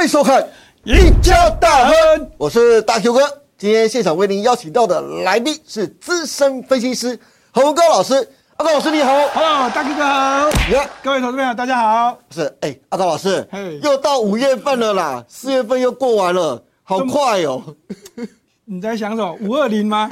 欢迎收看《赢家大亨》，我是大 Q 哥。今天现场为您邀请到的来宾是资深分析师何文高老师。阿高老师你好，Hello，大 Q 哥好，各位投资朋友大家好。是，哎，阿高老师，又到五月份了啦，四月份又过完了，好快哦。你在想什么？五二零吗？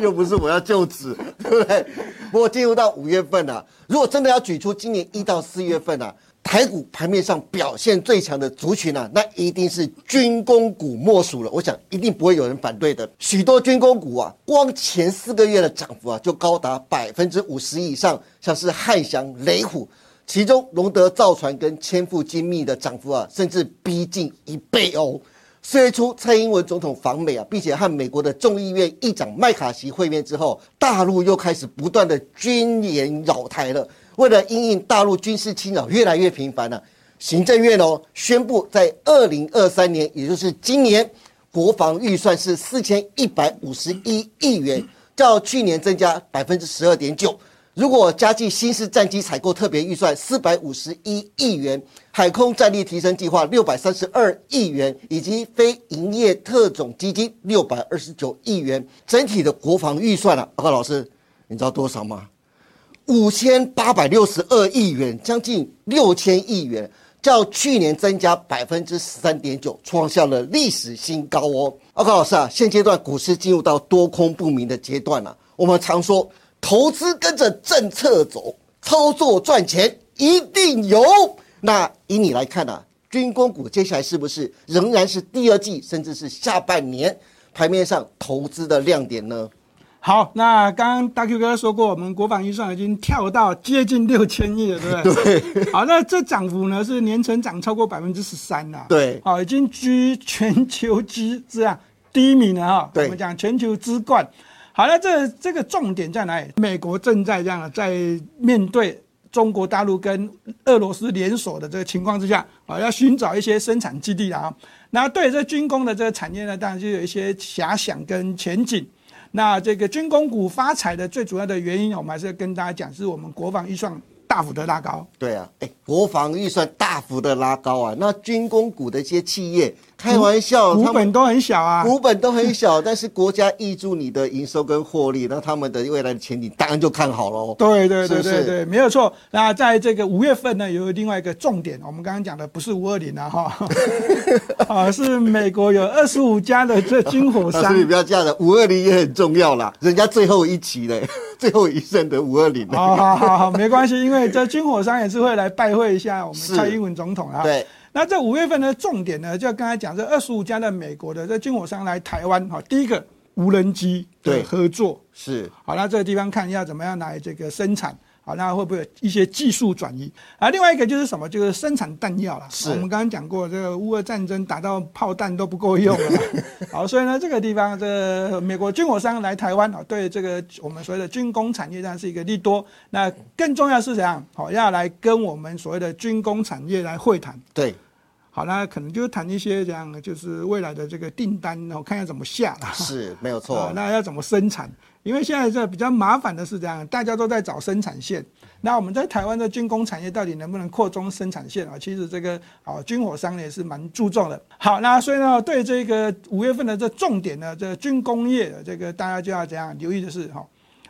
又不是我要就职，对不对？不过进入到五月份了，如果真的要举出今年一到四月份啊，台股盘面上表现最强的族群啊，那一定是军工股莫属了。我想一定不会有人反对的。许多军工股啊，光前四个月的涨幅啊，就高达百分之五十以上，像是汉翔、雷虎，其中龙德造船跟千富精密的涨幅啊，甚至逼近一倍哦。四月初，蔡英文总统访美啊，并且和美国的众议院议长麦卡锡会面之后，大陆又开始不断的军演扰台了。为了因应大陆军事侵扰越来越频繁呢，行政院哦宣布，在二零二三年，也就是今年，国防预算是四千一百五十一亿元，较去年增加百分之十二点九。如果加计新式战机采购特别预算四百五十一亿元，海空战力提升计划六百三十二亿元，以及非营业特种基金六百二十九亿元，整体的国防预算啊，高老师，你知道多少吗？五千八百六十二亿元，将近六千亿元，较去年增加百分之十三点九，创下了历史新高哦。高老师啊，现阶段股市进入到多空不明的阶段了，我们常说。投资跟着政策走，操作赚钱一定有。那以你来看呢？军工股接下来是不是仍然是第二季，甚至是下半年盘面上投资的亮点呢？好，那刚刚大 Q 哥说过，我们国防预算已经跳到接近六千亿了，对不对？对。好，那这涨幅呢是年成长超过百分之十三了。对。好，已经居全球之这样第一名了哈。对。我们讲全球之冠。好了，这这个重点在哪里？美国正在这样在面对中国大陆跟俄罗斯联手的这个情况之下，啊，要寻找一些生产基地啊。那对这军工的这个产业呢，当然就有一些遐想跟前景。那这个军工股发财的最主要的原因，我们还是要跟大家讲，是我们国防预算大幅的拉高。对啊，哎，国防预算大幅的拉高啊，那军工股的一些企业。开玩笑，股本都很小啊，股本都很小，但是国家挹注你的营收跟获利，那他们的未来的前景当然就看好喽。对对对对对，没有错。那在这个五月份呢，有另外一个重点，我们刚刚讲的不是五二零啊哈，啊 是美国有二十五家的这军火商。所以不要这样的，五二零也很重要啦，人家最后一期嘞，最后一胜的五二零。好好好，没关系，因为这军火商也是会来拜会一下我们蔡英文总统啊。对。那这五月份的重点呢，就刚才讲这二十五家的美国的这军火商来台湾哈，第一个无人机对合作是好，那这个地方看一下怎么样来这个生产。好，那会不会有一些技术转移啊？另外一个就是什么？就是生产弹药了。是，我们刚刚讲过，这个乌俄战争打到炮弹都不够用了。好，所以呢，这个地方，这美国军火商来台湾啊，对这个我们所谓的军工产业，上是一个利多。那更重要是怎样？好，要来跟我们所谓的军工产业来会谈。对。好，那可能就谈一些这样，就是未来的这个订单，然后看下怎么下了。是，没有错。那要怎么生产？因为现在这比较麻烦的是这样，大家都在找生产线。那我们在台湾的军工产业到底能不能扩充生产线啊？其实这个啊，军火商也是蛮注重的。好，那所以呢，对这个五月份的这重点呢，这军工业的这个大家就要怎样留意的是哈。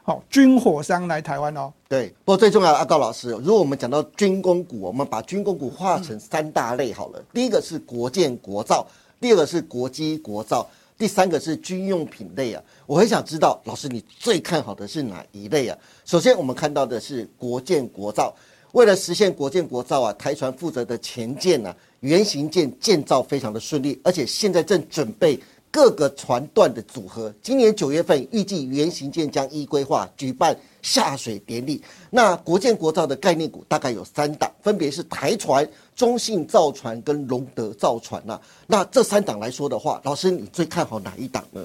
好，军火商来台湾哦。对，不过最重要的阿高老师，如果我们讲到军工股，我们把军工股划成三大类好了。第一个是国建国造，第二个是国机国造，第三个是军用品类啊。我很想知道，老师你最看好的是哪一类啊？首先我们看到的是国建国造，为了实现国建国造啊，台船负责的前舰呢，原型舰建造非常的顺利，而且现在正准备。各个船段的组合，今年九月份预计原型舰将依规划举办下水典礼。那国建国造的概念股大概有三档，分别是台船、中信造船跟隆德造船呐。那这三档来说的话，老师你最看好哪一档呢？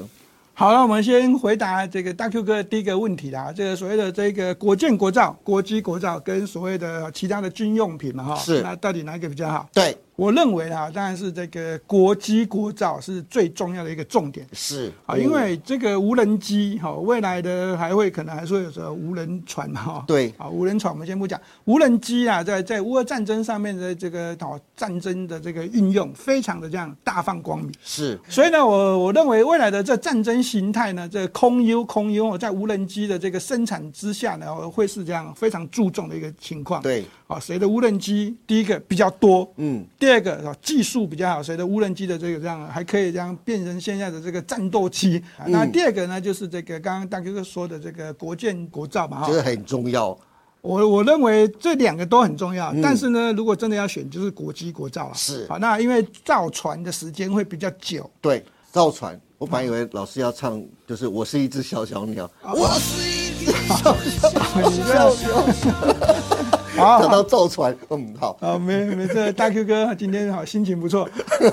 好了，我们先回答这个大 Q 哥第一个问题啦。这个所谓的这个国建国造、国机国造跟所谓的其他的军用品嘛，哈，是那到底哪一个比较好？对，我认为啊，当然是这个国机国造是最重要的一个重点。是啊，因为这个无人机哈，未来的还会可能还说有着无人船哈。对啊，无人船我们先不讲，无人机啊，在在乌俄战争上面的这个哦战争的这个运用，非常的这样大放光明。是，所以呢，我我认为未来的这战争形态呢，这空优空优在无人机的这个生产之下呢，会是这样非常注重的一个情况。对。啊，谁的无人机第一个比较多？嗯，第二个啊，技术比较好，谁的无人机的这个这样还可以这样变成现在的这个战斗机？那第二个呢，就是这个刚刚大哥哥说的这个国建国造嘛，哈，这个很重要。我我认为这两个都很重要，但是呢，如果真的要选，就是国机国造啊。是，好，那因为造船的时间会比较久。对，造船，我本来以为老师要唱，就是我是一只小小鸟，我是一只小小 鸟。好，讲到造船，嗯，好，好，没没这大 Q 哥今天好心情不错。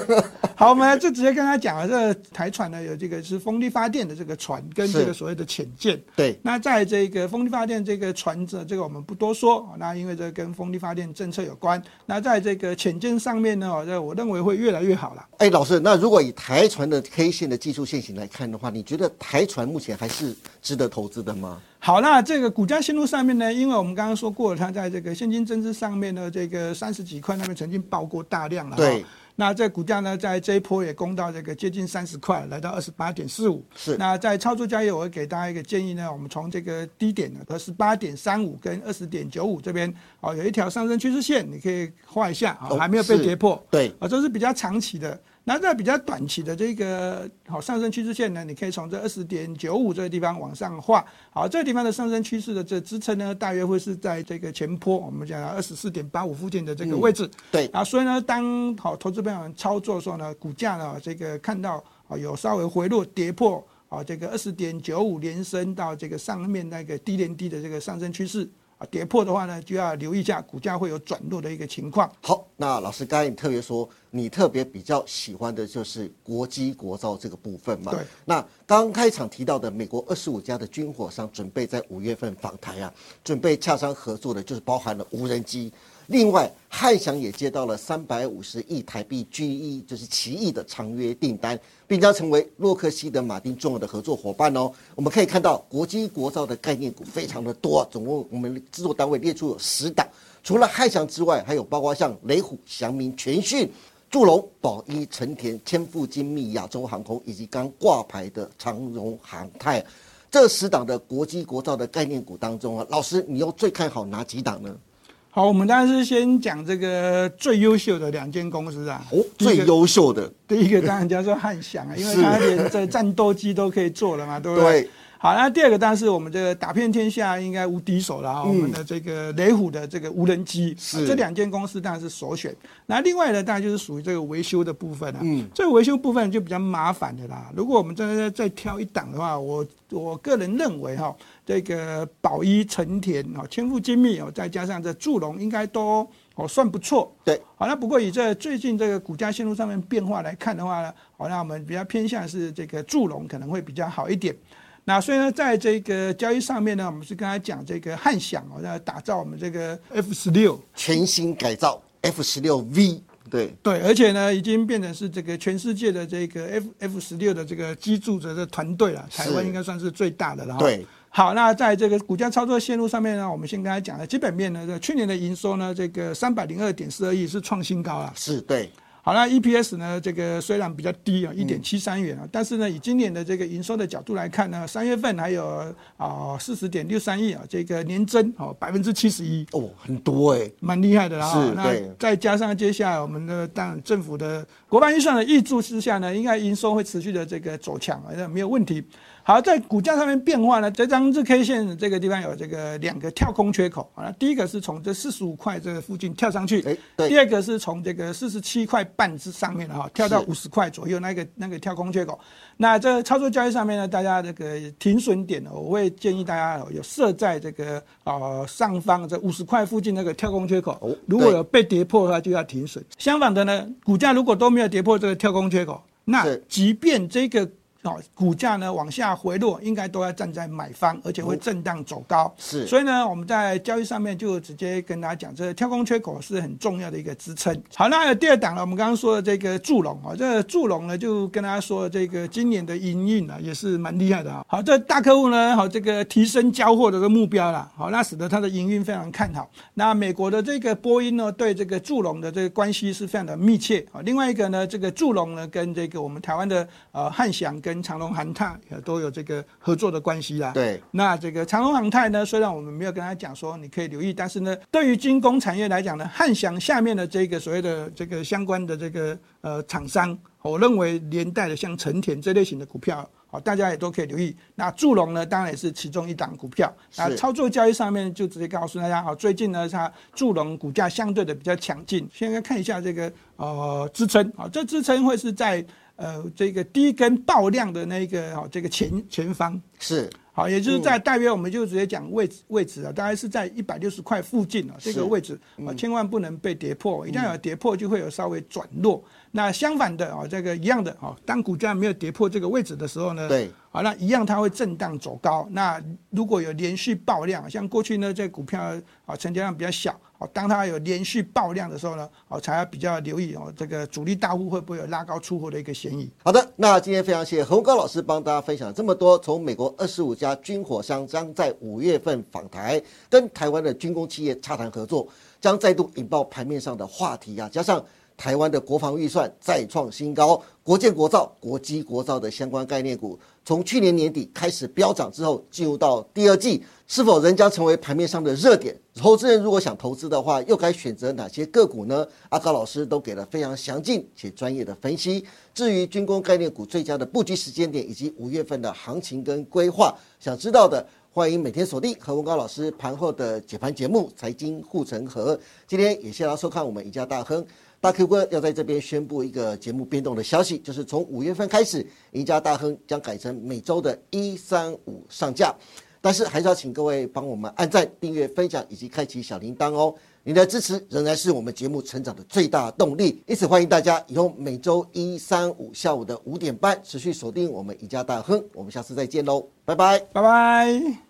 好，我们就直接跟他讲了，这台船呢有这个是风力发电的这个船，跟这个所谓的潜舰。对，那在这个风力发电这个船子，这个我们不多说。那因为这跟风力发电政策有关。那在这个潜舰上面呢，这我认为会越来越好了。哎，老师，那如果以台船的 K 线的技术线型来看的话，你觉得台船目前还是值得投资的吗？好，那这个股价线路上面呢，因为我们刚刚说过了，它在这个现金增资上面呢，这个三十几块那边曾经爆过大量了。对。那这股价呢，在这一波也攻到这个接近三十块，来到二十八点四五。是。那在操作交易，我会给大家一个建议呢，我们从这个低点呢，二十八点三五跟二十点九五这边，哦，有一条上升趋势线，你可以画一下，啊，还没有被跌破。对。啊，这是比较长期的。那在比较短期的这个好上升趋势线呢，你可以从这二十点九五这个地方往上画。好，这个地方的上升趋势的这支撑呢，大约会是在这个前坡，我们讲二十四点八五附近的这个位置。对。啊，所以呢，当好投资朋友们操作的时候呢，股价呢这个看到啊有稍微回落跌破啊这个二十点九五连升到这个上面那个低连低的这个上升趋势。啊，跌破的话呢，就要留意一下股价会有转弱的一个情况。好，那老师刚才你特别说，你特别比较喜欢的就是国机国造这个部分嘛？对。那刚开场提到的美国二十五家的军火商准备在五月份访台啊，准备洽商合作的，就是包含了无人机。另外，汉翔也接到了三百五十亿台币 GE，就是奇异的长约订单，并将成为洛克希德马丁重要的合作伙伴哦。我们可以看到，国机国造的概念股非常的多，总共我们制作单位列出有十档。除了汉翔之外，还有包括像雷虎、祥明、全讯、祝龙、宝一、成田、千富精密、亚洲航空，以及刚挂牌的长荣航太。这十档的国机国造的概念股当中啊，老师，你又最看好哪几档呢？好，我们当然是先讲这个最优秀的两间公司啊。哦，最优秀的，第一个当然叫做汉翔啊，因为它连这战斗机都可以做了嘛，对不对？好，那第二个当然是我们这个打遍天下应该无敌手了啊，我们的这个雷虎的这个无人机，这两间公司当然是首选。那另外呢，当然就是属于这个维修的部分了。嗯，这个维修部分就比较麻烦的啦。如果我们再再挑一档的话，我我个人认为哈，这个宝一、成田哦、千富精密哦，再加上这祝龙，应该都哦算不错。对，好，那不过以这最近这个股价线路上面变化来看的话呢，好，那我们比较偏向是这个祝龙可能会比较好一点。那所以呢，在这个交易上面呢，我们是跟他讲这个汉翔哦，要打造我们这个 F 十六全新改造 F 十六 V，对对，而且呢，已经变成是这个全世界的这个 F F 十六的这个机组者的团队了，台湾应该算是最大的了。对，好，那在这个股价操作线路上面呢，我们先跟他讲了基本面呢，这去年的营收呢，这个三百零二点四二亿是创新高了，是对。好那 EPS 呢？这个虽然比较低啊，一点七三元啊，但是呢，以今年的这个营收的角度来看呢，三月份还有啊四十点六三亿啊，这个年增哦百分之七十一哦，很多哎，蛮厉害的啦。是，那再加上接下来我们的当政府的国办预算的预注之下呢，应该营收会持续的这个走强，好像没有问题。好，在股价上面变化呢，这张日 K 线这个地方有这个两个跳空缺口啊。第一个是从这四十五块这个附近跳上去，哎，对。第二个是从这个四十七块半之上面的哈，跳到五十块左右那个那个跳空缺口。那这操作交易上面呢，大家这个停损点呢，我会建议大家有设在这个呃上方这五十块附近那个跳空缺口。哦，如果有被跌破的话，就要停损。相反的呢，股价如果都没有跌破这个跳空缺口，那即便这个。哦，股价呢往下回落，应该都要站在买方，而且会震荡走高。是，所以呢，我们在交易上面就直接跟大家讲，这个跳空缺口是很重要的一个支撑。好，那有第二档呢，我们刚刚说的这个祝龙啊，这个祝龙呢就跟大家说，这个今年的营运啊也是蛮厉害的啊。好，这大客户呢，好这个提升交货的这个目标了，好，那使得它的营运非常看好。那美国的这个波音呢，对这个祝龙的这个关系是非常的密切啊。另外一个呢，这个祝龙呢跟这个我们台湾的呃汉翔跟跟长隆航泰也都有这个合作的关系啦。对，那这个长隆航泰呢，虽然我们没有跟他讲说你可以留意，但是呢，对于军工产业来讲呢，汉翔下面的这个所谓的这个相关的这个呃厂商，我认为连带的像成田这类型的股票，好，大家也都可以留意。那祝龙呢，当然也是其中一档股票。那操作交易上面就直接告诉大家，好，最近呢，它祝龙股价相对的比较强劲。现在看一下这个呃支撑，啊，这支撑会是在。呃，这个第一根爆量的那个哈，这个前前方。是。好，也就是在大约我们就直接讲位置位置啊，大概是在一百六十块附近啊，这个位置啊，千万不能被跌破，一旦有跌破就会有稍微转弱。那相反的啊，这个一样的啊，当股价没有跌破这个位置的时候呢，对。好，那一样它会震荡走高。那如果有连续爆量，像过去呢，这股票啊成交量比较小，哦，当它有连续爆量的时候呢，哦，才要比较留意哦，这个主力大户会不会有拉高出货的一个嫌疑。好的，那今天非常谢谢何高老师帮大家分享这么多，从美国二十五家军火商将在五月份访台，跟台湾的军工企业洽谈合作，将再度引爆盘面上的话题啊，加上。台湾的国防预算再创新高，国建国造、国机国造的相关概念股，从去年年底开始飙涨之后，进入到第二季，是否仍将成为盘面上的热点？投资人如果想投资的话，又该选择哪些个股呢？阿高老师都给了非常详尽且专业的分析。至于军工概念股最佳的布局时间点以及五月份的行情跟规划，想知道的，欢迎每天锁定何文高老师盘后的解盘节目《财经护城河》。今天也谢谢大家收看我们赢家大亨。大 Q 哥要在这边宣布一个节目变动的消息，就是从五月份开始，赢家大亨将改成每周的一三五上架，但是还是要请各位帮我们按赞、订阅、分享以及开启小铃铛哦。您的支持仍然是我们节目成长的最大动力，因此欢迎大家以后每周一三五下午的五点半持续锁定我们赢家大亨。我们下次再见喽，拜拜，拜拜。